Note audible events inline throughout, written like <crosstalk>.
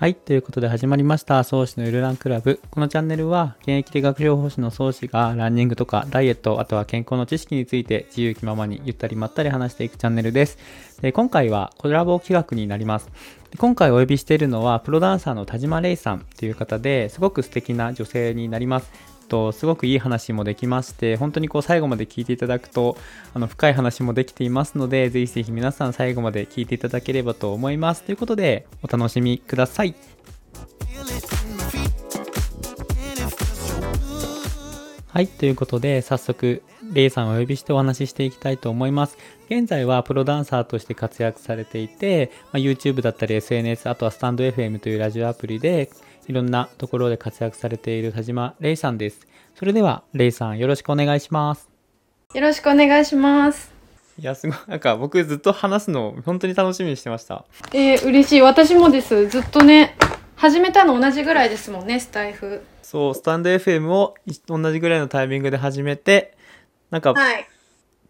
はい。ということで始まりました、創始のゆるランクラブ。このチャンネルは、現役で学療法士の創始が、ランニングとかダイエット、あとは健康の知識について、自由気ままにゆったりまったり話していくチャンネルです。で今回はコラボ企画になります。今回お呼びしているのは、プロダンサーの田島玲さんという方ですごく素敵な女性になります。とすごくいい話もできまして本当にこう最後まで聞いていただくとあの深い話もできていますのでぜひぜひ皆さん最後まで聞いていただければと思います。ということでお楽しみください。はいということで早速レイさんをお呼びしてお話ししていきたいと思います。現在はプロダンサーとして活躍されていて、まあ、YouTube だったり SNS あとはスタンド FM というラジオアプリでいろんなところで活躍されている田島レイさんです。それでは、レイさんよろしくお願いします。よろしくお願いします。いや、すごい、なんか僕ずっと話すの本当に楽しみにしてました。えー、嬉しい。私もです。ずっとね、始めたの同じぐらいですもんね、スタイフ。そう、スタンド FM を同じぐらいのタイミングで始めて、なんか、はい。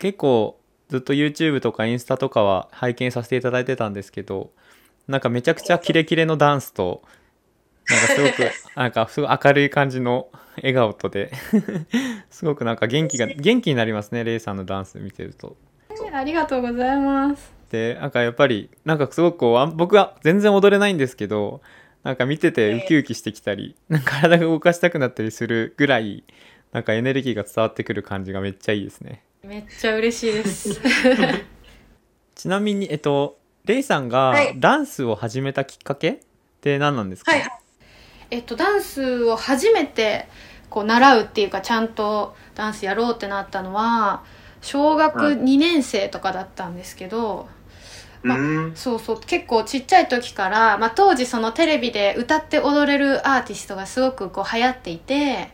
結構ずっと YouTube とかインスタとかは拝見させていただいてたんですけど、なんかめちゃくちゃキレキレのダンスと、なんかすごく、<laughs> なんかすごい明るい感じの笑顔とで、<laughs> すごくなんか元気が、元気になりますね、レイさんのダンス見てると。ありがとうございます。で、なんかやっぱり、なんかすごくこう僕は全然踊れないんですけど、なんか見ててウキウキしてきたり、なんか体が動かしたくなったりするぐらい、なんかエネルギーが伝わってくる感じがめっちゃいいですね。めっちゃ嬉しいです。<laughs> ちなみに、えっと、レイさんがはいダンスを始めたきっかけって何なんですか、はいえっと、ダンスを初めて、こう、習うっていうか、ちゃんとダンスやろうってなったのは、小学はい2年生とかだったんですけど、まあうん。そうそう結構ちっちゃい時から、まあ、当時そのテレビで歌って踊れるアーティストがすごくこう流行っていて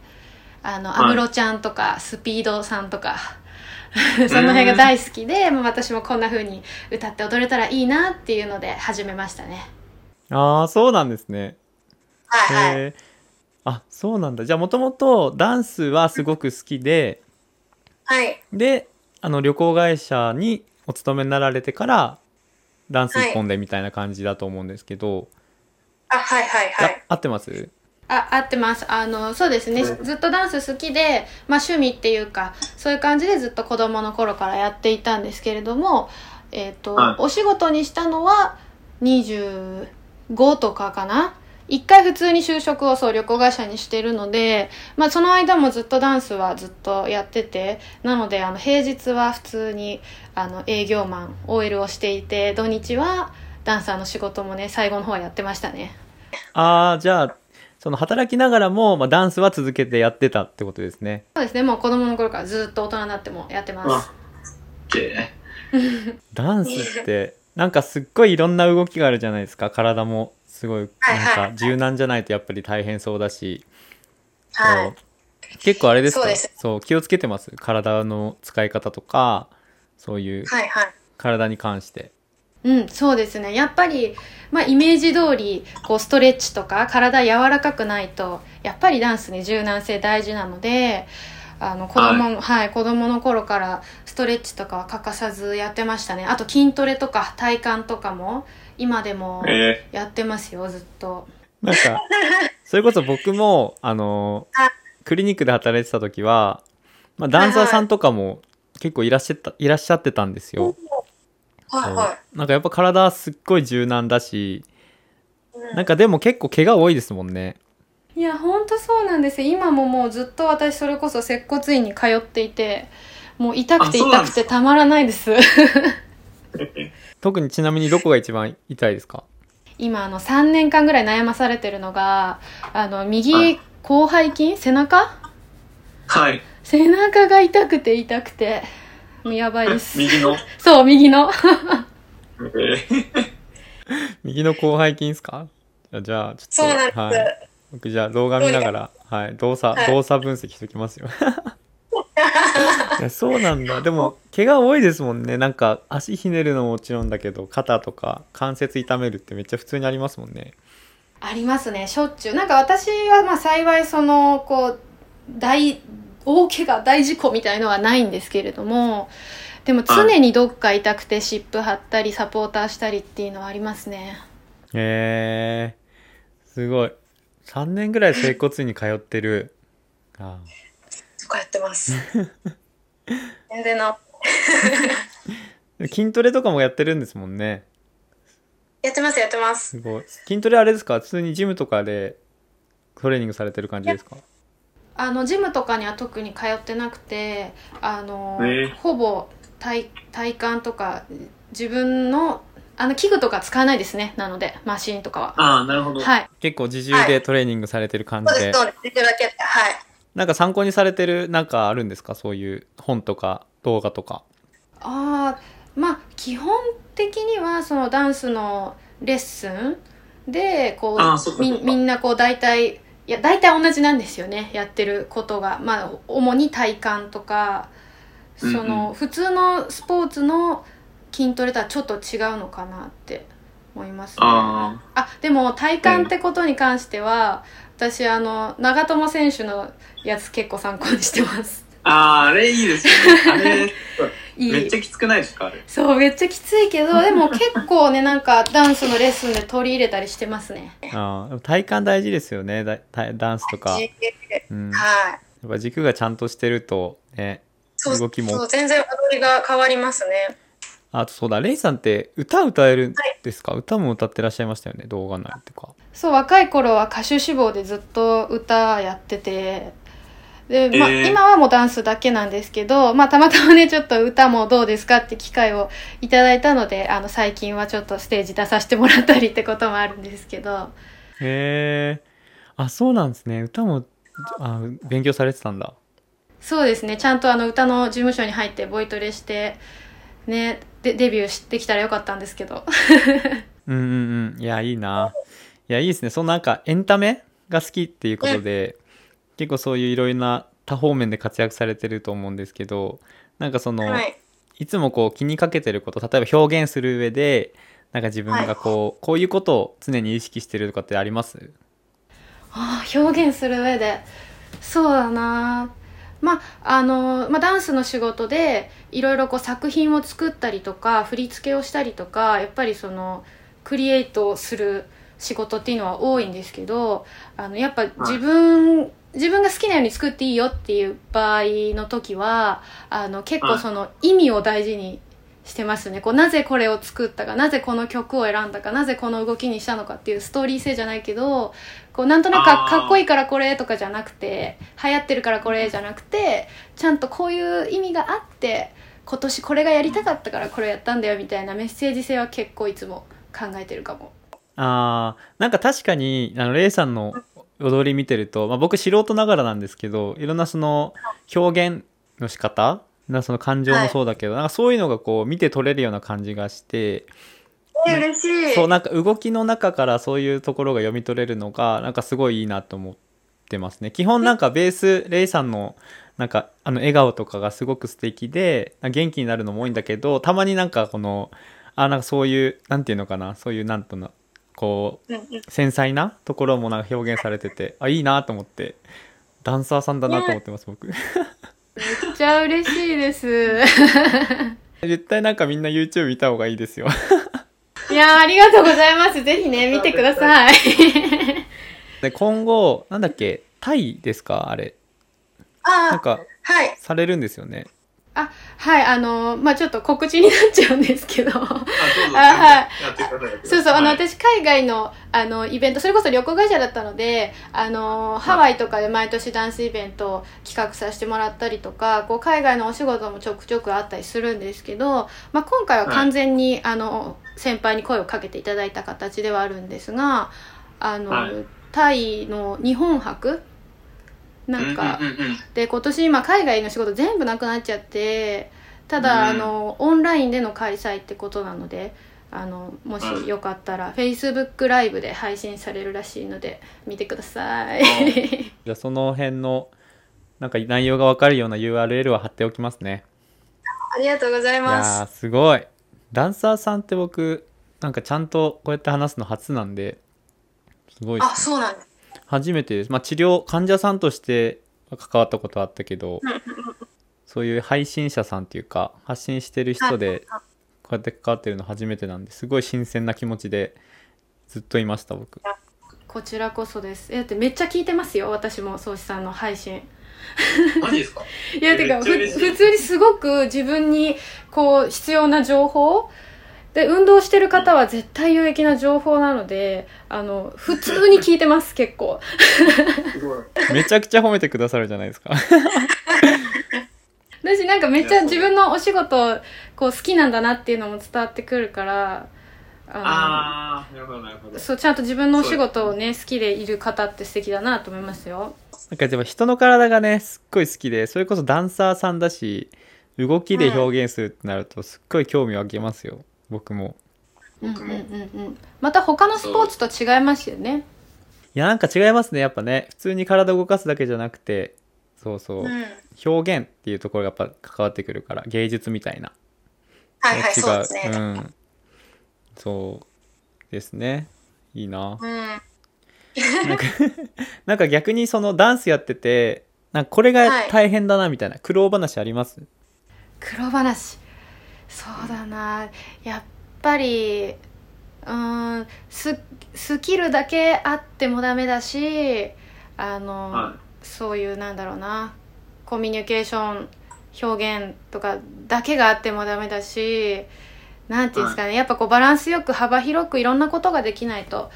安室ちゃんとかスピードさんとかその辺が大好きで、まあ、私もこんな風に歌って踊れたらいいなっていうので始めましたねああ、そうなんですね。はいへー。あ、そうなんだ。じゃあもともとダンスはすごく好きで、はい。で、あの旅行会社にお勤めになられてから、ダンス一本でみたいな感じだと思うんですけど、あはいはいあ合ってます？あ合ってます。あのそうですね。うんずっとダンス好きで、まあ、趣味っていうかそういう感じでずっと子供の頃からやっていたんですけれども、えっとはい。お仕事にしたのは25とかかな？一回普通に就職をそう旅行会社にしてるので、まあ、その間もずっとダンスはずっとやっててなのであの平日は普通にあの営業マン OL をしていて土日はダンサーの仕事もね最後の方はやってましたねああ、じゃあ、その働きながらも、まあ、ダンスは続けてやってたってことですね。そうですねもう子供の頃からずっと大人になってもやってます。ダンスって、なんかすっごいいろんな動きがあるじゃないですか。体もすごい、はいはいなんか柔軟じゃないとやっぱり大変そうだし。はい結構あれですか？そうですそう気をつけてます？体の使い方とか、そういうはいはい体に関して。うん、そうですね。やっぱり、まあ、イメージ通り、こう、ストレッチとか、体柔らかくないと、やっぱりダンスね、柔軟性大事なので、あの、子供、はい、子供の頃から、ストレッチとかは欠かさずやってましたね。あと、筋トレとか、体幹とかも、今でもえやってますよ、ずっと。なんか、<laughs> それこそ僕も、あのあ、クリニックで働いてた時は、まあ、ダンサーさんとかも結構いらっしゃった、いらっしゃってたんですよ。なんかやっぱ体すっごい柔軟だし、なんかでも結構怪我多いですもんね。いや、ほんとそうなんですよ。今ももうずっと私、それこそ接骨院に通っていて、もう痛くて痛くてたまらないです。<laughs> 特にちなみにどこが一番痛いですか？今あの3年間ぐらい悩まされてるのがあのは右い。広背筋？背中？はい。背中が痛くて痛くて。もうやばいです。<laughs> 右の？<laughs> そう右の。えー。<laughs> 右の広背筋ですか？じゃあじゃあちょっとそうなんです。はい、僕じゃあ動画見ながら、はい、動作、はい。動作分析しときますよいや <laughs> そうなんだ。でも怪我多いですもんね。なんか足ひねるのももちろんだけど肩とか関節痛めるってめっちゃ普通にありますもんね。ありますね。しょっちゅう。なんか私はまあ幸いそのこう大大怪我大事故みたいのはないんですけれどもでも常にどっか痛くて湿布貼ったりサポーターしたりっていうのはありますね。へえすごい。3年ぐらい整骨院に通ってる。あそこやってます。<laughs> 全然な。ー筋トレとかもやってるんですもんねやってます、やってます。すごい筋トレあれですか？普通にジムとかでトレーニングされてる感じですか？あのジムとかには特に通ってなくてあの、えーほぼ体体幹とか自分のあの器具とか使わないですねなのでマシンとかはああ、なるほど。はい結構自重でトレーニングされてる感じで、そうです、そうです。できるだけ。はい。なんか参考にされてるなんかあるんですか？そういう本とか動画とか。ああまあ基本的にはそのダンスのレッスンでこうみみんなこう大体いや大体同じなんですよねやってることが。まあ主に体幹とかそうんの、普通のスポーツの筋トレとはちょっと違うのかなって思いますね。ああでも体幹ってことに関しては、私あの長友選手のやつ結構参考にしてますあ。ああ、あれいいですよね。あれ、<laughs> いいめっちゃきつくないですか？あれ。そうめっちゃきついけど <laughs> でも結構ねなんかダンスのレッスンで取り入れたりしてますねあ体幹大事ですよねだダダンスとか、じうん、やはい。っぱ軸がちゃんとしてるとね動きもそう、全然踊りが変わりますね。あとそうだレイさんって歌歌えるんですか、歌も歌ってらっしゃいましたよね動画内とか。そう若い頃は歌手志望でずっと歌やってて。で、まあえー。今はもうダンスだけなんですけど、まあ、たまたまねちょっと歌もどうですかって機会をいただいたのであの最近はちょっとステージ出させてもらったりってこともあるんですけど。へえあそうなんですね。歌もあ勉強されてたんだ。そうですね。ちゃんとあの歌の事務所に入ってボイトレしてねでデビューしてきたらよかったんですけど。<laughs> うんうんうん。いやいいな。いやいいですね。そのなんかエンタメが好きっていうことで、結構そういういろいろな多方面で活躍されてると思うんですけどなんかその、はい。いつもこう気にかけてること例えば表現する上でなんか自分がこう、こういうことを常に意識してるとかってあります？ああ表現する上で。そうだなまああの、まあ、ダンスの仕事でいろいろこう作品を作ったりとか振り付けをしたりとかやっぱりそのクリエイトする仕事っていうのは多いんですけどあのやっぱ自分、自分が好きなように作っていいよっていう場合の時はあの結構その意味を大事にしてますね。こうなぜこれを作ったかなぜこの曲を選んだかなぜこの動きにしたのかっていうストーリー性じゃないけどこうなんとなくかっこいいからこれとかじゃなくて流行ってるからこれじゃなくてちゃんとこういう意味があって今年これがやりたかったからこれやったんだよみたいなメッセージ性は結構いつも考えてるかも。あー。なんか確かにあのレイさんの踊り見てると、まあ、僕素人ながらなんですけどいろんなその表現の仕方なその感情もそうだけど、なんかそういうのがこう見て取れるような感じがしてえ嬉しい。そうなんか動きの中からそういうところが読み取れるのがなんかすごいいいなと思ってますね。基本なんかベースレイさんのなんかあの笑顔とかがすごく素敵で元気になるのも多いんだけどたまになんかこのあなんかそういうなんていうのかなそういうなんとなこううんうん。繊細なところもなんか表現されててあいいなと思ってダンサーさんだなと思ってます僕ちゃ嬉しいです。<laughs> 絶対なんかみんな YouTube 見た方がいいですよいやーありがとうございます。ぜひね、<laughs> 見てください。<laughs> で今後なんだっけタイですか？あれなんあかはい。されるんですよねあ、はい、あのーまあちょっと告知になっちゃうんですけど。あ、はい。そうそう、あの、はい。私、海外の、あの、イベント、それこそ旅行会社だったので、あの、ハワイとかで毎年ダンスイベントを企画させてもらったりとか、こう、海外のお仕事もちょくちょくあったりするんですけど、まあ、今回は完全に、あの、先輩に声をかけていただいた形ではあるんですが、あの、はい。タイの日本博なんか、うんうんうんうん。で今年今海外の仕事全部なくなっちゃってただ、うん。あのオンラインでの開催ってことなのであのもしよかったら、Facebook ライブで配信されるらしいので見てください。<laughs> じゃあその辺のなんか内容がわかるような URL は貼っておきますね。ありがとうございいます。すごい。ダンサーさんって僕なんかちゃんとこうやって話すの初なんですごいであ、す、ね、そうなんです。初めてです。まあ治療患者さんとして関わったことはあったけどそういう配信者さんっていうか発信してる人ではいこうやって関わってるの初めてなんですごい新鮮な気持ちでずっといました僕。こちらこそです。えだってめっちゃ聞いてますよ私も宗師さんの配信。マジですか？<laughs> いやてか普通にすごく自分にこう必要な情報で運動してる方は絶対有益な情報なのであの普通に聞いてます <laughs> 結構。めちゃくちゃ褒めてくださるじゃないですか。<laughs> 私なんかめっちゃ自分のお仕事こう好きなんだなっていうのも伝わってくるからああー、なるほど、なるほど。の。そうちゃんと自分のお仕事をね好きでいる方って素敵だなと思いますよ。なんかでも人の体がねすっごい好きでそれこそダンサーさんだし動きで表現するってなるとすっごい興味湧きますよ僕も。僕も。うんうんうんうん。また他のスポーツと違いますよね。いやなんか違いますねやっぱね。普通に体動かすだけじゃなくてそうそう、うん。表現っていうところがやっぱ関わってくるから芸術みたいな。はいはい、違そうですね。うん。そうですね。いいな。うん。なんか <laughs> なんか逆にそのダンスやっててなんかこれが大変だなみたいな、苦労話あります？黒話そうだな。やっぱりうーんススキルだけあってもダメだしあの、はそういうなんだろうな。コミュニケーション表現とかだけがあってもダメだしなんていうんですかね、やっぱこうバランスよく幅広くいろんなことができないと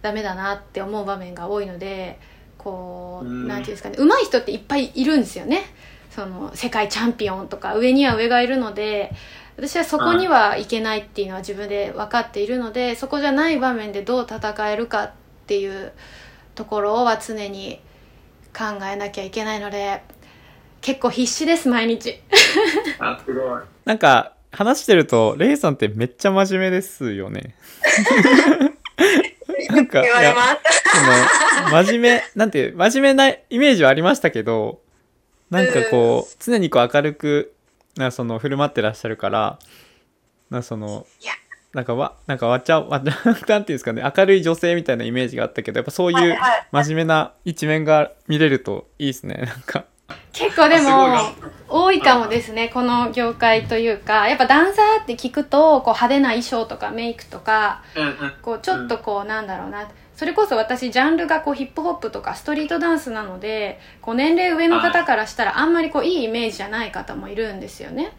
ダメだなって思う場面が多いのでこううん。なんていうんですかね。上手い人っていっぱいいるんですよねその世界チャンピオンとか上には上がいるので私はそこにはいけないっていうのは自分で分かっているのでそこじゃない場面でどう戦えるかっていうところは常に考えなきゃいけないので結構必死です毎日あ、すごい。なんか話してるとレイさんってめっちゃ真面目ですよね <laughs> なんか言われます。その真面目なんていう真面目なイメージはありましたけどなんかこう常にこう明るくなその振る舞ってらっしゃるからなそのいや。なんかわなんかわちゃわちゃ <laughs> なんていうんですかね明るい女性みたいなイメージがあったけどやっぱそういう真面目な一面が見れるといいですね <laughs> なんか。結構でもな多いかもですねこの業界というか。やっぱダンサーって聞くとこう派手な衣装とかメイクとか。こうちょっとこうなんだろうなそれこそ私ジャンルがこうヒップホップとかストリートダンスなのでこう年齢上の方からしたらあんまりこういいイメージじゃない方もいるんですよね。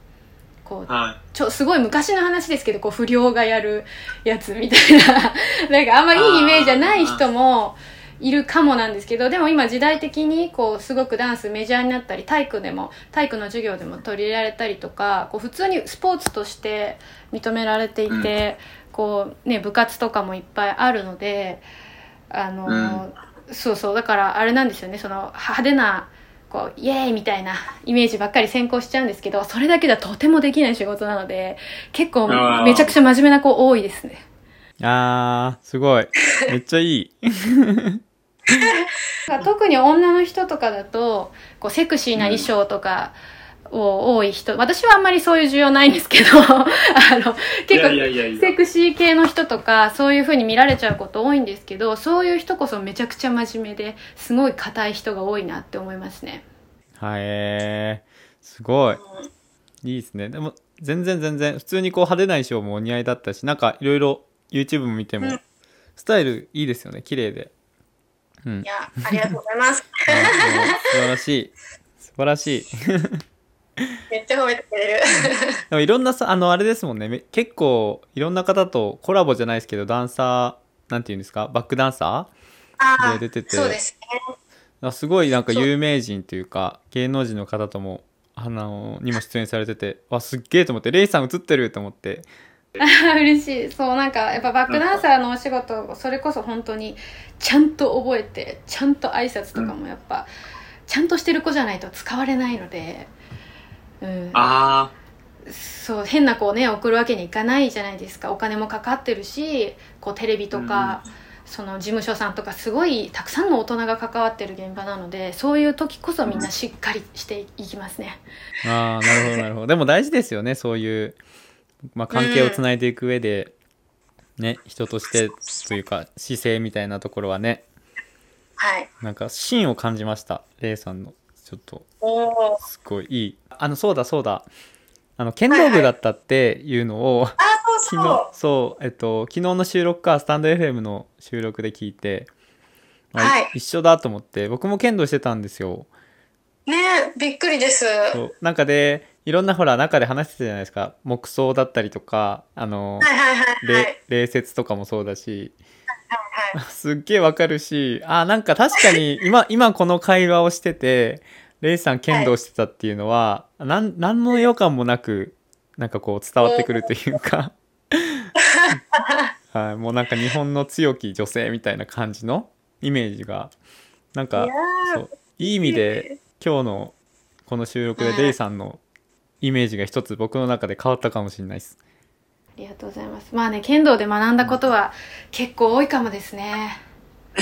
こうはちょすごい昔の話ですけどこう不良がやるやつみたいな。<laughs> なんかあんまいいイメージじゃない人もいるかもなんですけどでも今時代的にこうすごくダンスメジャーになったり体育でも体育の授業でも取り入れられたりとかこう普通にスポーツとして認められていて、こうね部活とかもいっぱいあるのであの、そうそうだからあれなんですよね。その派手なこうイエーイみたいなイメージばっかり先行しちゃうんですけどそれだけではとてもできない仕事なので結構めちゃくちゃ真面目な子多いですね。あーすごい。めっちゃいい。<laughs> 特に女の人とかだとこうセクシーな衣装とかを多い人、私はあんまりそういう需要ないんですけど <laughs> あの結構セクシー系の人とかそういう風に見られちゃうこと多いんですけどそういう人こそめちゃくちゃ真面目ですごい硬い人が多いなって思いますね。はい、えー、すごい。いいですね。でも全然全然普通にこう派手な衣装もお似合いだったしなんかいろいろ YouTube も見ても、うん。スタイルいいですよね。綺麗で。うん。いや、ありがとうございます。<laughs> 素晴らしい。素晴らしい <laughs> めっちゃ褒めてくれる。<laughs> でもいろんなさあのあれですもんね。め結構いろんな方とコラボじゃないですけどダンサーなんていうんですか？バックダンサあで出てて。そうですね。ーあすごいなんか有名人というか芸能人の方ともあのにも出演されてて。わすっげえと思って。レイさん映ってると思って。<laughs> 嬉しい。そうなんかやっぱバックダンサーのお仕事それこそ本当にちゃんと覚えてちゃんと挨拶とかもやっぱ、ちゃんとしてる子じゃないと使われないので、うん、あそう変な子をね送るわけにいかないじゃないですか。お金もかかってるしこうテレビとか、その事務所さんとかすごいたくさんの大人が関わってる現場なのでそういう時こそみんなしっかりしていきますね。ああなるほどなるほど。でも大事ですよねそういう、まあ、関係をつないでいく上で、ね人としてというか姿勢みたいなところはね。はい。なんか芯を感じましたレイさんのちょっと。すごいいいあのそうだそうだあの剣道部だったっていうのを、あ、そう昨日そう。そうえっと昨日の収録かスタンド FM の収録で聞いてあはい一緒だと思って僕も剣道してたんですよねえびっくりです。そうなんかでいろんなほら中で話してたじゃないですか木葬だったりとかあの、はいはいはいはい。れ礼節とかもそうだしはいすっげえわかるしあなんか確かに <laughs> 今今この会話をしててレイさん剣道してたっていうのは、なん何の違和感もなくなんかこう伝わってくるというか。<laughs> はい、もうなんか日本の強き女性みたいな感じのイメージがなんかそういい意味で今日のこの収録でレイさんのイメージが一つ僕の中で変わったかもしれないです。ありがとうございます。まあね剣道で学んだことは結構多いかもですね。<laughs>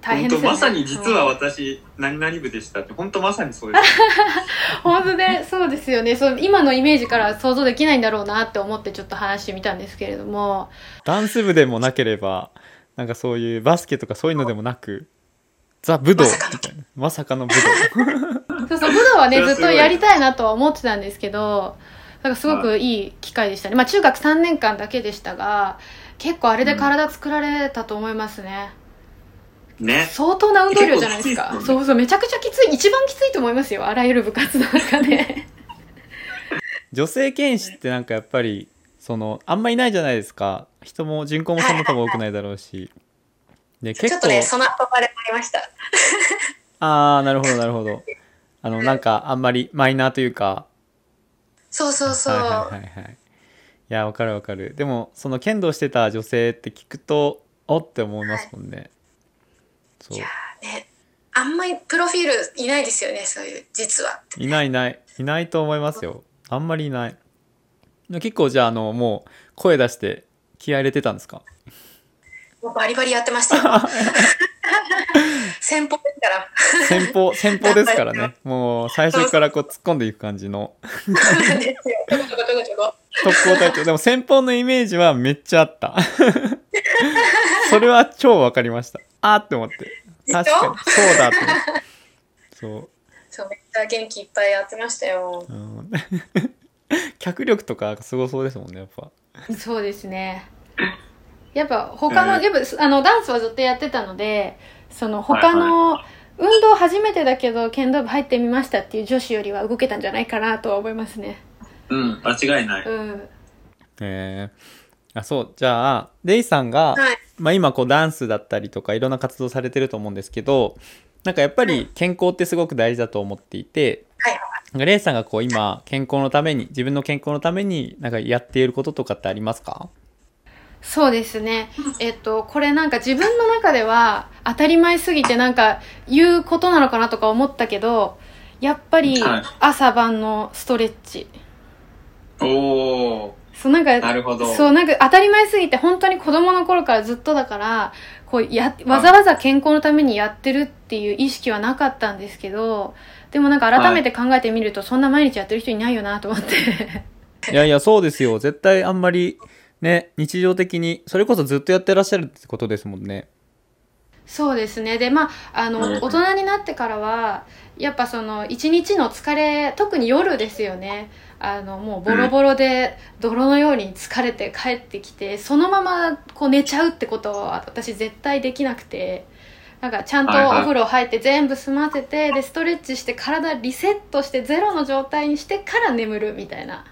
大変ですよね。本当まさに実はうん私、何々部でしたって、本当まさにそうです。<laughs> 本当でそうですよね。そう今のイメージから想像できないんだろうなって思ってちょっと話してみたんですけれども。ダンス部でもなければなんかそういうバスケとかそういうのでもなくザ・武道みまさかの。たいなまさかの武道。<laughs> そうそう武道はねずっとやりたいなとは思ってたんですけどなんかすごくいい機会でしたね。まあ中学3年間だけでしたが結構あれで体作られたと思いますね、ね。相当な運動量じゃないですか。ね。そうそうめちゃくちゃきつい一番きついと思いますよ。あらゆる部活の中で。<laughs> 女性剣士ってなんかやっぱりそのあんまいないじゃないですか。人も人口もそんな多分多くないだろうし。で結構ちょっとね、その憧れもありました。ああなるほどなるほど。あのなんかあんまりマイナーというかそうそうそう。はいはいはいはい。いやわかるわかる。でもその剣道してた女性って聞くとおって思いますもんね、そう。いやーね、あんまりプロフィールいないですよね、そういう、実は。いないいない。いないと思いますよ。あんまりいない。結構じゃああのもう声出して気合い入れてたんですか？もうバリバリやってましたよ。<laughs> 先方ですから。先方先方ですからね。<laughs> もう最初からこう突っ込んでいく感じの。特攻隊長。でも先方のイメージはめっちゃあった。それは超わかりました。あーって思って。確かに。そうだって思って。そう。そう、めっちゃ元気いっぱいやってましたよ。うん。<laughs> 脚力とかすごそうですもんねやっぱ。そうですねやっぱ他の、うんやっぱあのダンスはずっとやってたのでその他の、運動初めてだけど剣道部入ってみましたっていう女子よりは動けたんじゃないかなとは思いますね。うん、間違いない。うん。えー、あそう。じゃあレイさんが、はい。まあ、今こうダンスだったりとかいろんな活動されてると思うんですけどなんかやっぱり健康ってすごく大事だと思っていて、はい。なんかレイさんがこう今健康のために自分の健康のためになんかやっていることとかってありますか？そうですね。えっと、これなんか自分の中では当たり前すぎてなんか言うことなのかなとか思ったけど、やっぱりはい朝晩のストレッチ。おー、そうなんか、なるほど。そうなんか当たり前すぎて本当に子供の頃からずっとだから、こうや、わざわざ健康のためにやってるっていう意識はなかったんですけど、でもなんか改めて考えてみると、そんな毎日やってる人いないよなと思って。いやいやそうですよ絶対あんまりね日常的にそれこそずっとやってらっしゃるってことですもんねそうですね。で、まあ、あの、うん大人になってからは、やっぱその、一日の疲れ、特に夜ですよね。あの、もうボロボロで、泥のように疲れて帰ってきて、そのまま、こう寝ちゃうってことは、私絶対できなくて、なんか、ちゃんとお風呂入って全部済ませて、で、ストレッチして体リセットしてゼロの状態にしてから眠るみたいな。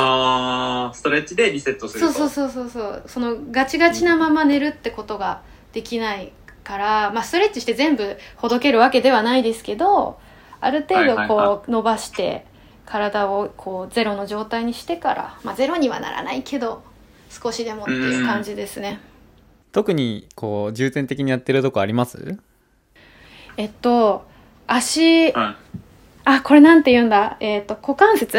あー、ストレッチでリセットすると。そうそうそうそうそうそのガチガチなまま寝るってことができないから、まあ、ストレッチして全部ほどけるわけではないですけどある程度こう伸ばして体をこうゼロの状態にしてから、まあ、ゼロにはならないけど少しでもっていう感じですね。特にこう重点的にやってるとこあります？えっと足はい。あこれなんて言うんだ？えっと股関節？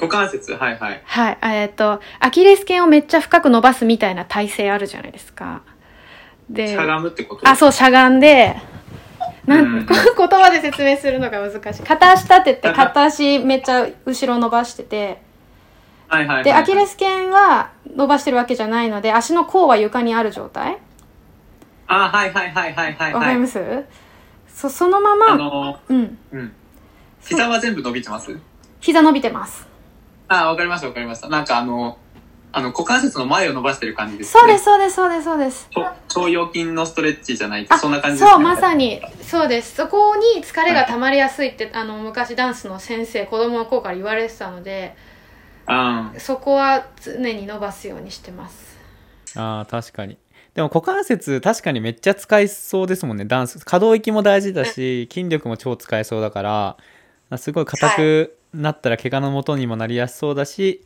股関節、はいはい。はいえっとアキレス腱をめっちゃ深く伸ばすみたいな体勢あるじゃないですか。でしゃがむってこと？あ、そう、しゃがんで、なん、うん <laughs> 言葉で説明するのが難しい。片足立てて、片足めっちゃ後ろ伸ばしてて、はいはいはい。で、アキレス腱は伸ばしてるわけじゃないので、足の甲は床にある状態？あ、はいはいはいはいはい。わかりはい。ます、そ、そのまあま、のうん。ー、うん。膝は全部伸びてます？膝伸びてます。あ、わかりましたわかりました。なんかあの、あの、股関節の前を伸ばしてる感じですね。そうです、そうです、そうです、そうです。腸腸腰筋のストレッチじゃないあそんな感じですね。そう、まさに、そうです。そこに疲れが溜まりやすいって、あの、昔ダンスの先生、子供の頃から言われてたので、うん。そこは常に伸ばすようにしてます。ああ確かにでも股関節確かにめっちゃ使いそうですもんねダンス可動域も大事だし筋力も超使えそうだからすごい硬くなったら怪我の元にもなりやすそうだし、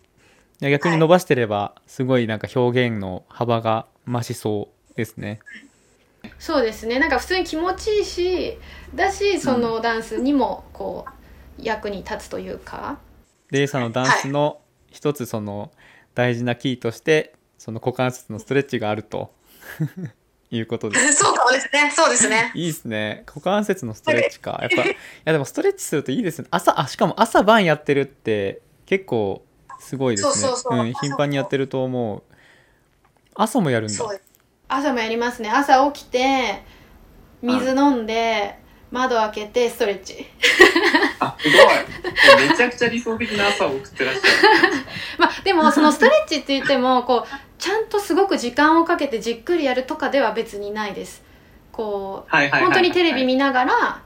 逆に伸ばしてればすごいなんか表現の幅が増しそうですね。そうですね。なんか普通に気持ちいいし、だし、そのダンスにも、こう、役に立つというか。レイさんのダンスの一つその大事なキーとしてその股関節のストレッチがあるということです <laughs> そうかもですね。そうですね。いいですね。股関節のストレッチか。やっぱ、いやでもストレッチするといいですね。朝、あ、しかも朝晩やってるって結構すごいですね。そうそうそうん頻繁にやってると思う。朝もやるんだ。朝もやりますね。朝起きて、水飲んで、窓開けて、ストレッチ。あ、すごい。めちゃくちゃ理想的な朝を送ってらっしゃる。<laughs> まあ、でも、そのストレッチって言っても、こう、ちゃんとすごく時間をかけてじっくりやるとかでは別にないです。こう、本当にテレビ見ながら、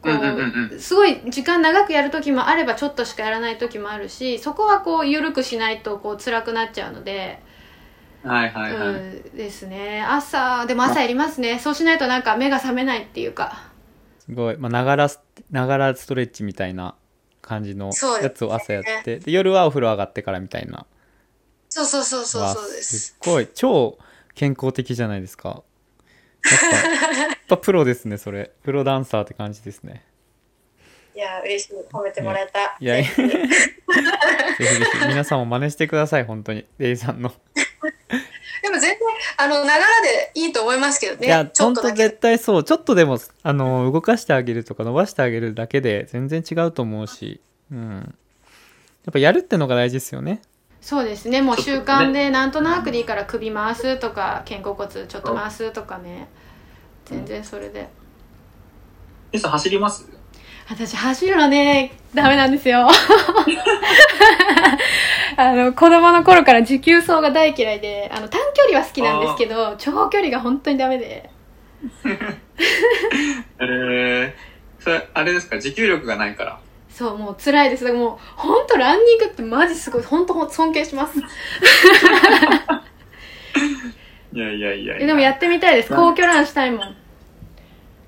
こうんうんうんうう、すごい時間長くやる時もあれば、ちょっとしかやらない時もあるし、そこはこう、緩くしないと、こう、辛くなっちゃうので、はいはいはい。うんですね。朝、でも朝やりますね。そうしないとなんか目が覚めないっていうか。すごい。まあ、ながらス、ながらストレッチみたいな感じのやつを朝やって、で夜はお風呂上がってからみたいな。そうそうそうそうわそうです。すっごい。超健康的じゃないですか。やっぱ、やっぱプロですね、それ。プロダンサーって感じですね。いや、嬉しい。褒めてもらえた。いや、<laughs> ぜひぜひ皆さんも真似してください、本当に。レイさんの。でも全然、あの、ながらでいいと思いますけどね。いや、ちょっと絶。対そう。ちょっとでも、あの、動かしてあげるとか伸ばしてあげるだけで全然違うと思うし、うん。やっぱやるってのが大事ですよね。そうですね。もう習慣でなんとなくでいいから首回すとか、肩甲骨ちょっと回すとかね。全然それで。え走ります？私走るのね、ダメなんですよ。<laughs> あの、子供の頃から持久走が大嫌いで、あの、短距離は好きなんですけど、長距離が本当にダメで。<laughs> えー、それ、あれですか？持久力がないから。そう、もう辛いです。だからもう、本当ランニングってマジすごい、本当尊敬します。いやいやいやいえでもやってみたいです。皇居ランしたいもん。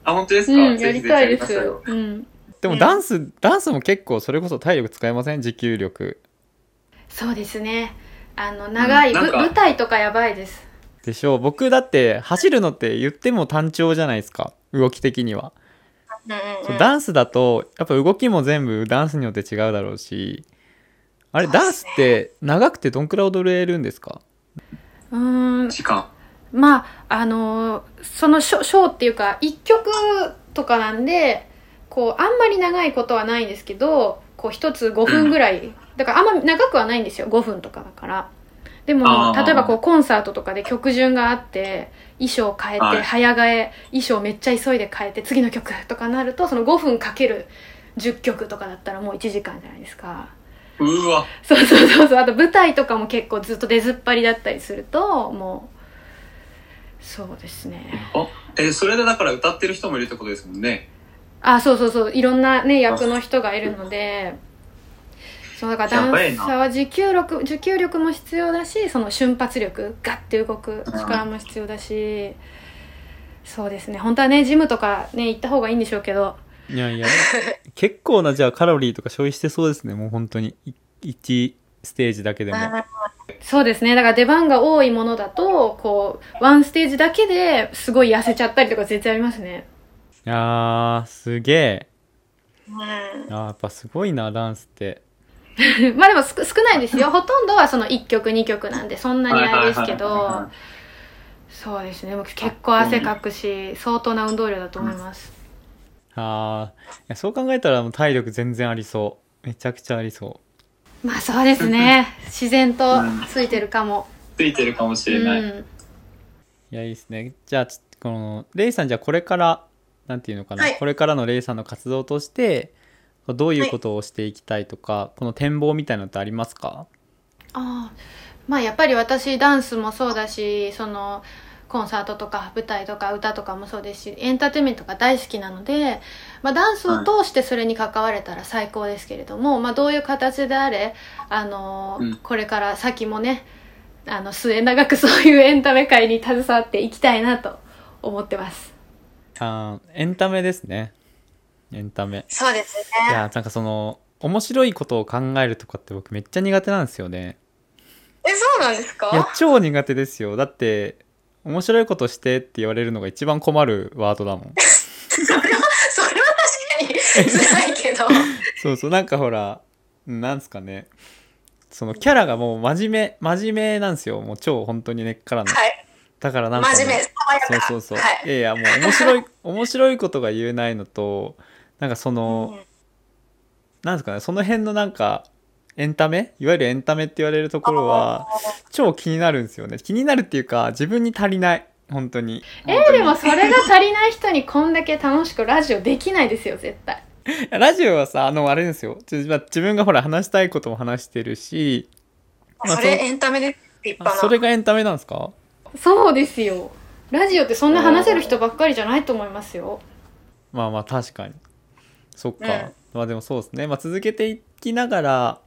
あ、本当ですか、うん、やりたいです。うん。でもダンス、ダンスも結構それこそ体力使えません？持久力。そうですね。あの、長い、ぶうん舞台とかやばいです。でしょう。僕だって走るのって言っても単調じゃないですか。動き的には。うんうんダンスだとやっぱ動きも全部ダンスによって違うだろうしあれねダンスって長くてどんくらい踊れるんですか？うーん。時間。まあ、あのーそのショショーっていうか、一曲とかなんで、こう、あんまり長いことはないんですけど、こう、一つ5分ぐらい。だからあんま長くはないんですよ。5分とかだから。でも例えばこう、コンサートとかで曲順があって、衣装変えて、はい早替え、衣装めっちゃ急いで変えて、次の曲とかなると、その5分かける10曲とかだったらもう1時間じゃないですか。うわ。そうそうそうそう。あと舞台とかも結構ずっと出ずっぱりだったりすると、もう、そうですね。あ、え、それでだから歌ってる人もいるってことですもんね。あ、そうそうそう。いろんなね、役の人がいるので、そう、だからダンサーは持久力、持久力も必要だし、その瞬発力、ガッて動く力も必要だし、そうですね。本当はね、ジムとかね、行った方がいいんでしょうけど、いやいや結構なじゃあカロリーとか消費してそうですね。もう本当に。1ステージだけでも。あそうですね。だから出番が多いものだと、こう、ワンステージだけですごい痩せちゃったりとか絶対ありますね。いやーすげえ。うん。あーやっぱすごいなダンスって <laughs> まあでも少少ないですよ。<laughs> ほとんどはその1曲2曲なんで、そんなにあれですけど、そうですね。僕結構汗かくし、相当な運動量だと思います。あーいやそう考えたらもう体力全然ありそうめちゃくちゃありそまあそうですね。<laughs> 自然とついてるかも。ついてるかもしうれない。ん。ういやいいですねじゃあちこのレイさんじゃあこれからなんていうのかな、はいこれからのレイさんの活動としてどういうことをしていきたいとか、この展望みたいなのってありますか？ああ。まあやっぱり私ダンスもそうだしそのコンサートとか舞台とか歌とかもそうですしエンターテインメントが大好きなので、まあ、ダンスを通してそれに関われたら最高ですけれども、まあ、どういう形であれあの、うん。これから先もねあの末永く <laughs> そういうエンタメ界に携わっていきたいなと思ってます。あーエンタメですねエンタメそうですね。いやなんかその面白いことを考えるとかって僕めっちゃ苦手なんですよねえ、そうなんですいやか超苦手ですよだって面白いことしてって言われるのが一番困るワードだもん <laughs> それは、それは確かに辛いけど。<laughs> そうそうなんかほらなんすかねそのキャラがもう真面目真面目なんですよもう超本当に根っからのはい。だからなんかね、真面目。そうそうそう、はい。いやいやもう面白い面白いことが言えないのとなんかその、うん。なんですかねその辺のなんかエンタメいわゆるエンタメって言われるところは超気になるんですよね。気になるっていうか自分に足りない本当に。えー、でもそれが足りない人にこんだけ楽しくラジオできないですよ絶対。ラジオはさあのあれですよ。自分がほら話したいことも話してるしまあそれそエンタメです。立あ派な。それがエンタメなんですか？そうですよ。ラジオってそんな話せる人ばっかりじゃないと思いますよ。まあまあ確かにそっか、まあでもそうですね。まあ続けていきながら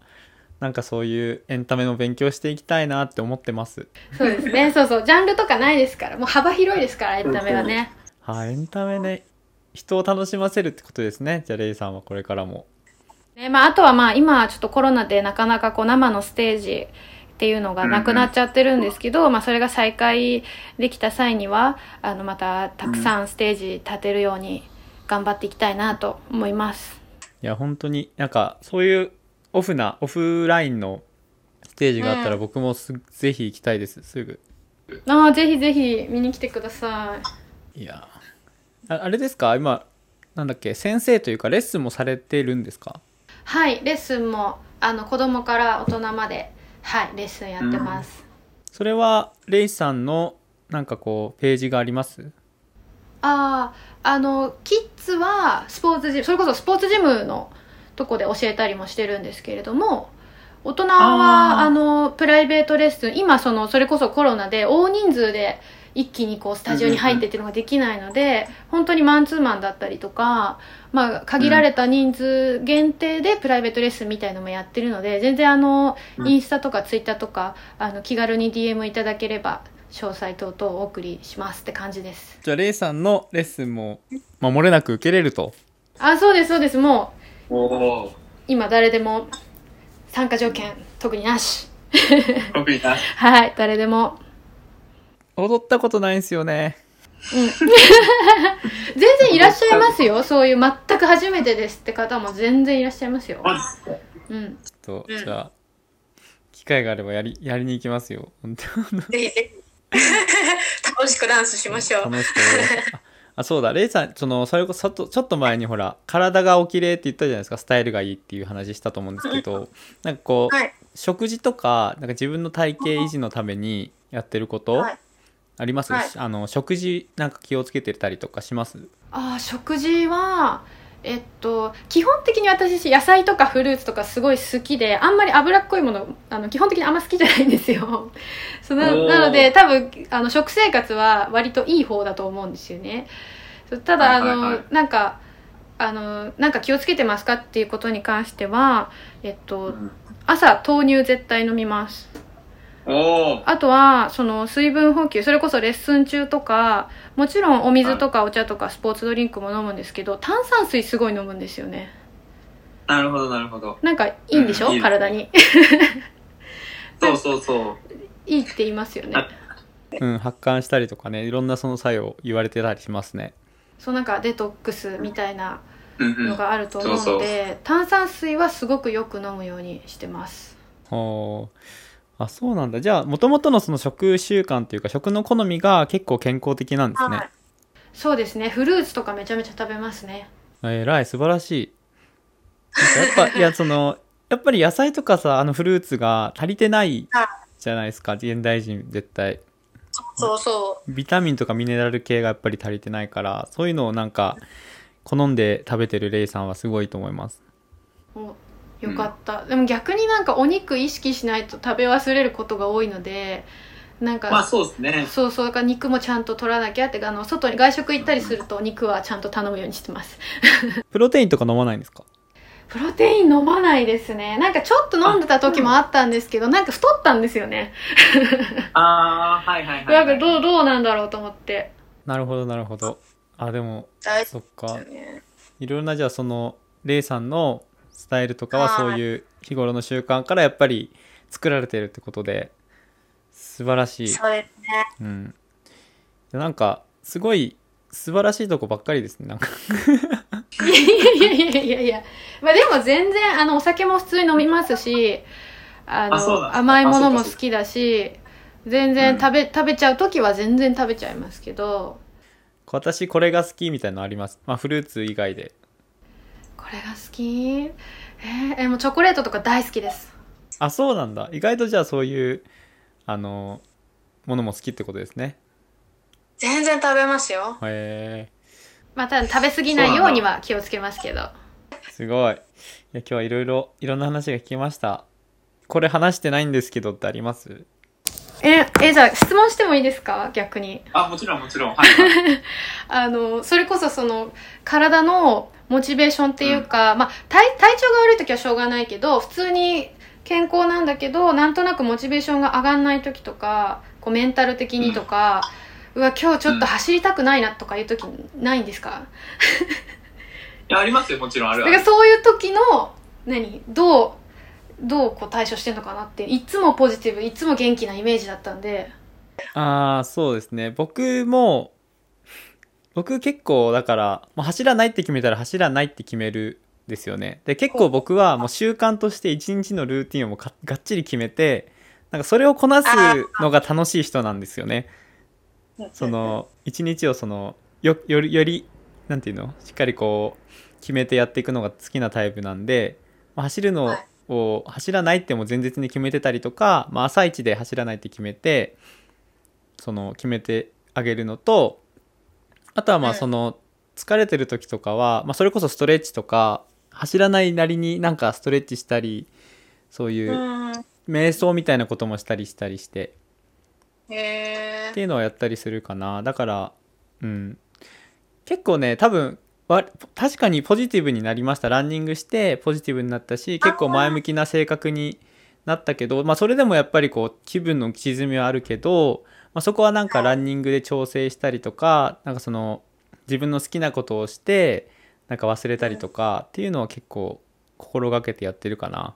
なんかそういうエンタメの勉強していきたいなって思ってます。そうですね。<laughs> そうそう。ジャンルとかないですから。もう幅広いですからエンタメはね。はいエンタメね人を楽しませるってことですね。じゃあレイさんはこれからも。ねまあ、あとはまあ今ちょっとコロナでなかなかこう生のステージっていうのがなくなっちゃってるんですけど、まあそれが再開できた際にはあのまたたくさんステージ立てるように頑張っていきたいなと思います。いや本当になんかそういうオフなオフラインのステージがあったらうん。僕もす、ぜひ行きたいです。すぐ。ああぜひぜひ見に来てください。いや。ああれですか？今なんだっけ？先生というかレッスンもされてるんですか？はいレッスンもあの子供から大人まではいレッスンやってます。それはレイさんのなんかこうページがあります？あああのキッズはスポーツジムそれこそスポーツジムのとこで教えたりもしてるんですけれども大人はあのプライベートレッスン今そのそれこそコロナで大人数で一気にこうスタジオに入ってっていうのができないので、本当にマンツーマンだったりとか、まあ、限られた人数限定でプライベートレッスンみたいのもやってるので全然あのうん。インスタとかツイッターとかあの気軽に DM いただければ詳細等々お送りしますって感じです。じゃあレイさんのレッスンも、まあ、漏れなく受けれると。あそうですそうです。もうおお。今誰でも参加条件特になし。特にな。<laughs> はい誰でも。踊ったことないんですよね。うん。<laughs> 全然いらっしゃいますよ。そういう全く初めてですって方も全然いらっしゃいますよ。マジっすか？うん。ちょっと、うんじゃあ機会があればやりやりに行きますよ。ぜひ。楽しくダンスしましょう。楽しく。あ <laughs> あそうだ。レイさんそのそれこそちょっと前にほら体がお綺麗って言ったじゃないですかスタイルがいいっていう話したと思うんですけど <laughs> なんかこう、はい。食事とかなんか自分の体型維持のためにやってること、はい。あります、はい。あの食事なんか気をつけてたりとかします？あー食事はえっと基本的に私野菜とかフルーツとかすごい好きであんまり脂っこいものあの基本的にあんま好きじゃないんですよ。<laughs> そのなので多分あの食生活は割といい方だと思うんですよね。ただあの、はいはい。はいなんかあのなんか気をつけてますかっていうことに関してはえっと朝豆乳絶対飲みます。あとはその水分補給それこそレッスン中とかもちろんお水とかお茶とかスポーツドリンクも飲むんですけど炭酸水すごい飲むんですよね。なるほど、なるほど。なんかいいんでしょ、うんいいですね。体に。<laughs> そうそうそう。いいって言いますよね。うん発汗したりとかねいろんなその作用言われてたりしますね。そうなんかデトックスみたいなの。があると思うので、炭酸水はすごくよく飲むようにしてます。ほうあそうなんだ。じゃあもともとのその食習慣というか食の好みが結構健康的なんですね、はい。そうですね。フルーツとかめちゃめちゃ食べますね。えらい。素晴らしい。やっぱいやそのやっぱり野菜とかさあのフルーツが足りてないはいじゃないですか。現代人絶対。そうそう。ビタミンとかミネラル系がやっぱり足りてないからそういうのをなんか好んで食べてるレイさんはすごいと思います。およかった、でも逆になんかお肉意識しないと食べ忘れることが多いのでなんか、まあそうですね。そうそうだから肉もちゃんと取らなきゃってあの外に外食行ったりすると肉はちゃんと頼むようにしてます。<laughs> プロテインとか飲まないんですか？プロテイン飲まないですね。なんかちょっと飲んでた時もあったんですけどなんか太ったんですよね。<laughs> ああ、はいはいはい、なんかどうどうなんだろうと思って。なるほどなるほど。あでも大そっ事か。いろんなじゃあそのレイさんのスタイルとかははい。そういう日頃の習慣からやっぱり作られてるってことで素晴らしい、そうですね。うん、でなんかすごい素晴らしいとこばっかりですねなんか。いやいやいやいやいやまあでも全然あのお酒も普通に飲みますしあの甘いものも好きだし全然食べ,、食べちゃう時は全然食べちゃいますけど。私これが好きみたいなのあります。まあフルーツ以外でこれが好き？えーえもうチョコレートとか大好きです。あそうなんだ。意外とじゃあそういうあのものも好きってことですね。全然食べますよ。へえまあただ食べ過ぎないようには気をつけますけど。すごい。いや今日はいろいろいろんな話が聞けました。これ話してないんですけどってあります？ええじゃあ質問してもいいですか？逆に。あ、もちろんもちろん。はい、はい。あのそれこそその体のモチベーションっていうか、まあ体体調が悪い時はしょうがないけど普通に健康なんだけどなんとなくモチベーションが上がんない時とかこうメンタル的にとか、うわ今日ちょっと走りたくないなとかいう時ないんですか、いや、ありますよ、もちろんあるだからある。そういう時の何？どうどうこう対処してんのかなっていつもポジティブいつも元気なイメージだったんで。ああそうですね。僕も僕結構だからもう走らないって決めたら走らないって決めるですよね。で結構僕はもう習慣として一日のルーティンをもがっちり決めてなんかそれをこなすのが楽しい人なんですよね。その一日をそのよよりよりなんていうの？しっかりこう決めてやっていくのが好きなタイプなんで、まあ走るのはい。を走らないっても前日に決めてたりとか、まあ、朝一で走らないって決めてその決めてあげるのとあとはまあうん。その疲れてる時とかは、まあ、それこそストレッチとか走らないなりになんかストレッチしたりそういううん。瞑想みたいなこともしたりしたりして。へっていうのをやったりするかな。だからうん。結構ね多分わ確かにポジティブになりました。ランニングしてポジティブになったし結構前向きな性格になったけど、まあ、それでもやっぱりこう気分の沈みはあるけど、まあ、そこはなんかランニングで調整したりとかなんかその自分の好きなことをしてなんか忘れたりとかっていうのは結構心がけてやってるかな。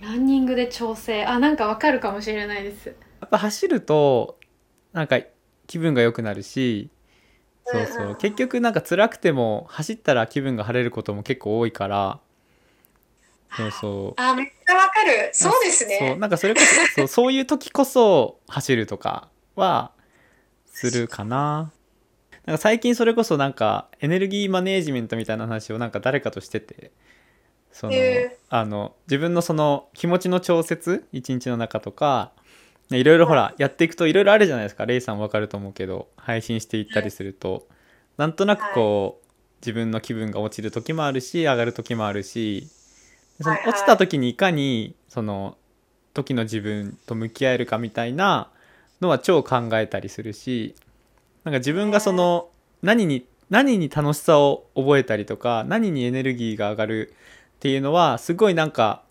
ランニングで調整。あなんかわかるかもしれないです。やっぱ走るとなんか気分が良くなるしそうそう。結局なんか辛くても走ったら気分が晴れることも結構多いから。そうそう。あ、めっちゃわかる。そうですそう。ね。なんかそれこそそうそういう時こそ走るとかはするかな。なんか最近それこそなんかエネルギーマネージメントみたいな話をなんか誰かとしててそのへあの自分のその気持ちの調節一日の中とかねいろいろほらやっていくといろいろあるじゃないですか。レイさんわかると思うけど配信していったりすると。なんとなくこう自分の気分が落ちる時もあるし上がる時もあるしその落ちた時にいかにその時の自分と向き合えるかみたいなのは超考えたりするしなんか自分がその何に何に楽しさを覚えたりとか何にエネルギーが上がるっていうのはすごいなんか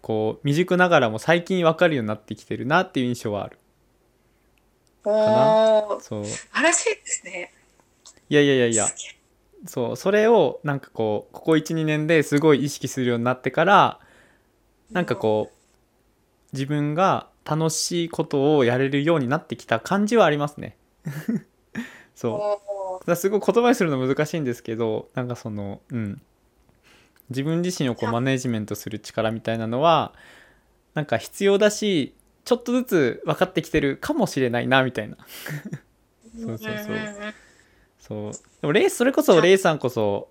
こう未熟ながらも最近分かるようになってきてるなっていう印象はある。おー、そう。い素晴らしいですね。やいやいやいや。すげえ。そう。それをなんかこうここ12年ですごい意識するようになってからなんかこう自分が楽しいことをやれるようになってきた感じはありますね。<laughs> そう。すごい言葉にするの難しいんですけどなんかそのうん。自分自身をこうマネージメントする力みたいなのはなんか必要だしちょっとずつ分かってきてるかもしれないなみたいな。そうそうそう。そう。でもレイそれこそレイさんこそ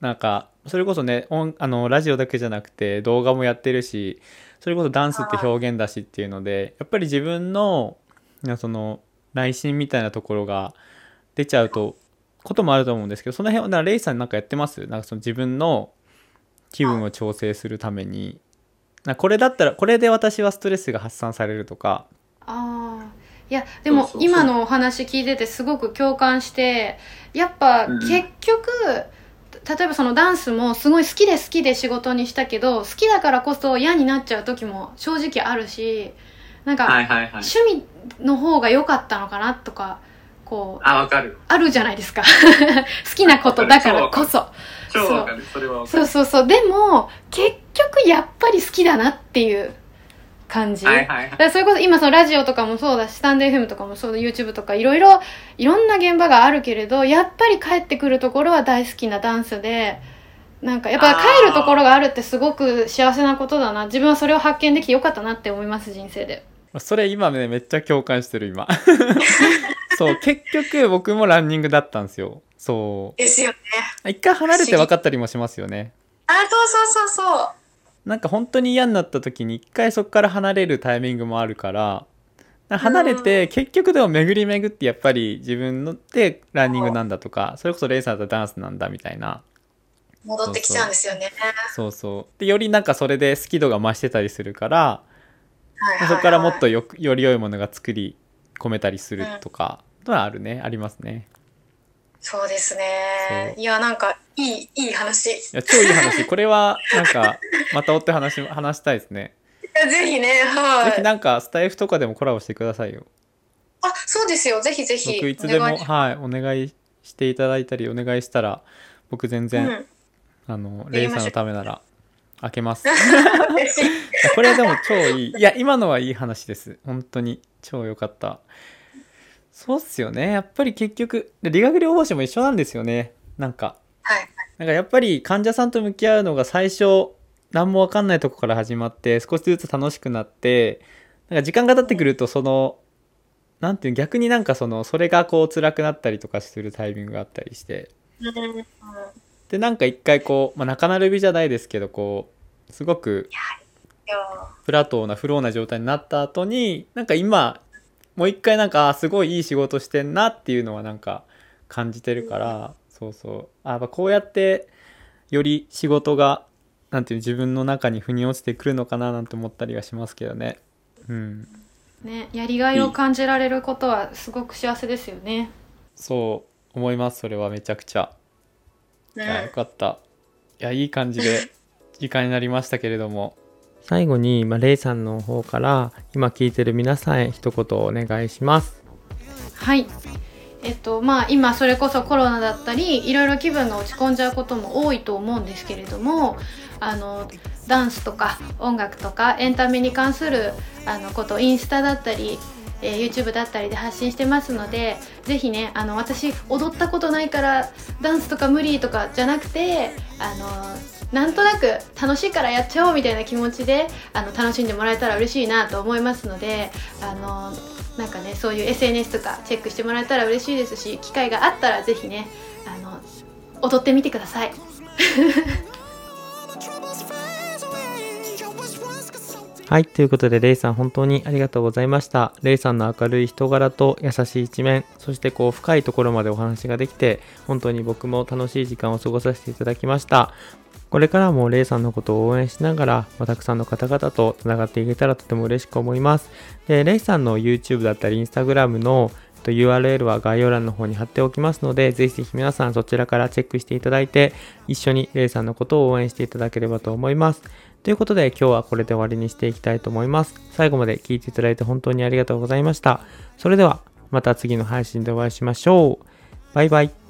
なんかそれこそね音あのラジオだけじゃなくて動画もやってるしそれこそダンスって表現だしっていうのでやっぱり自分のなその内心みたいなところが出ちゃうとこともあると思うんですけどその辺はなレイさんなんかやってます？なんかその自分の気分を調整するために。なこれだったらこれで私はストレスが発散されるとか。ああいやでも今のお話聞いててすごく共感してやっぱうん。結局、例えばそのダンスもすごい好きで好きで仕事にしたけど好きだからこそ嫌になっちゃう時も正直あるしなんか。趣味の方が良かったのかなとかこうあ、わかる。あるじゃないですか。<laughs> 好きなことだからこそ。そうそうそう。でも結局やっぱり好きだなっていう感じ、はいはいはい。だからそれこそ今そのラジオとかもそうだしスタンド FM とかもそうだ YouTube とかいろいろいろんな現場があるけれどやっぱり帰ってくるところは大好きなダンスでなんかやっぱ帰るところがあるってすごく幸せなことだな。自分はそれを発見できてよかったなって思います人生で。それ今ねめっちゃ共感してる今。<laughs> そう結局僕もランニングだったんですよ。そですよね。う一回離れて分かったりもしますよね。あ、そうそうそうそう。なんか本当に嫌になった時に一回そこから離れるタイミングもあるから離れて結局でも巡り巡ってやっぱり自分のでランニングなんだとかそれこそレイさんだったらダンスなんだみたいな。戻ってきちゃうんですよね。そうそう。でよりなんかそれで好き度が増してたりするからはいはいはい。そこからもっとよくより良いものが作り込めたりするとかのはあるね。ありますねそうですね。いや、なんか、いい、いい話。いいや超いい話。これはなんかまた追って話話したいですね。やぜひね、はい。ぜひなんかスタイフとかでもコラボしてくださいよ。あ、そうですよ。ぜひぜひ。僕いつでもはいお願いしていただいたりお願いしたら僕全然、うん。あのレイさんのためなら開けます。<laughs> これでも超いい。いや今のはいい話です。本当に超良かったそうっすよね。やっぱり結局で理学療法士も一緒なんですよね。なんか。はい。なんかやっぱり患者さんと向き合うのが最初何も分かんないとこから始まって少しずつ楽しくなってなんか時間が経ってくるとそのなんていうの逆になんかそのそれがこう辛くなったりとかするタイミングがあったりして。うんでなんか一回こう、まあ、中なる美じゃないですけどこうすごくいやフラトーなフローな状態になった後になんか今もう一回なんかあすごいいい仕事してんなっていうのはなんか感じてるから、そうそう。あやっぱこうやってより仕事がなんていうの自分の中に腑に落ちてくるのかななんて思ったりはしますけどね。うん。ねやりがいを感じられることはすごく幸せですよね。そう思いますそれはめちゃくちゃ。いやようんかった。いやいい感じで時間になりましたけれども最後に、まあ、レイさんの方から今聞いてる皆さんへ一言お願いします。はい。えっとまあ今それこそコロナだったりいろいろ気分が落ち込んじゃうことも多いと思うんですけれどもあのダンスとか音楽とかエンタメに関するあのことインスタだったり、えー YouTube だったりで発信してますのでぜひねあの私踊ったことないからダンスとか無理とかじゃなくてあのなんとなく楽しいからやっちゃおうみたいな気持ちであの楽しんでもらえたら嬉しいなと思いますのであのなんかねそういう SNS とかチェックしてもらえたら嬉しいですし機会があったら是非ねあの踊ってみてください。<laughs> はい、ということで、レイさん本当にありがとうございました。レイさんの明るい人柄と優しい一面、そしてこう深いところまでお話ができて、本当に僕も楽しい時間を過ごさせていただきました。これからもレイさんのことを応援しながら、まあたくさんの方々とつながっていけたらとても嬉しく思います。で、レイさんの YouTube だったり Instagram のと URL は概要欄の方に貼っておきますので、ぜひぜひ皆さんそちらからチェックしていただいて、一緒にレイさんのことを応援していただければと思います。ということで今日はこれで終わりにしていきたいと思います。最後まで聴いていただいて本当にありがとうございました。それではまた次の配信でお会いしましょう。バイバイ。